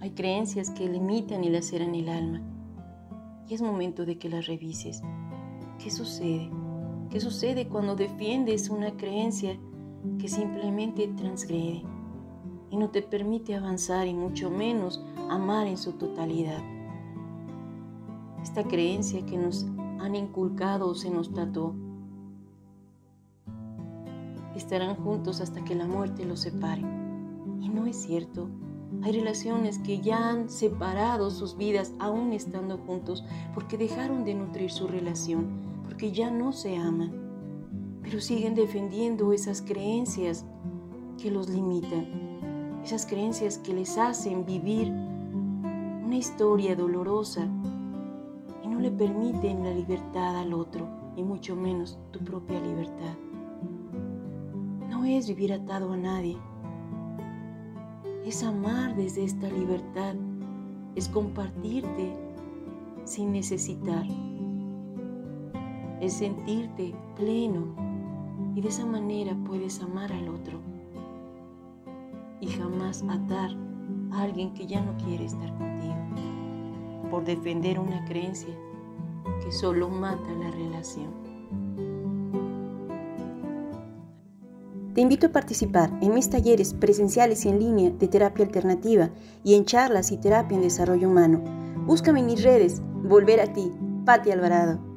Hay creencias que limitan y laceran el alma. Y es momento de que las revises. ¿Qué sucede? ¿Qué sucede cuando defiendes una creencia que simplemente transgrede y no te permite avanzar y mucho menos amar en su totalidad? Esta creencia que nos han inculcado o se nos trató. Estarán juntos hasta que la muerte los separe. Y no es cierto. Hay relaciones que ya han separado sus vidas aún estando juntos porque dejaron de nutrir su relación, porque ya no se aman, pero siguen defendiendo esas creencias que los limitan, esas creencias que les hacen vivir una historia dolorosa y no le permiten la libertad al otro, y mucho menos tu propia libertad. No es vivir atado a nadie, es amar desde esta libertad, es compartirte sin necesitar, es sentirte pleno. Y de esa manera puedes amar al otro. Y jamás atar a alguien que ya no quiere estar contigo. Por defender una creencia que solo mata la relación. Te invito a participar en mis talleres presenciales y en línea de terapia alternativa y en charlas y terapia en desarrollo humano. Búscame en mis redes. Volver a ti, Patti Alvarado.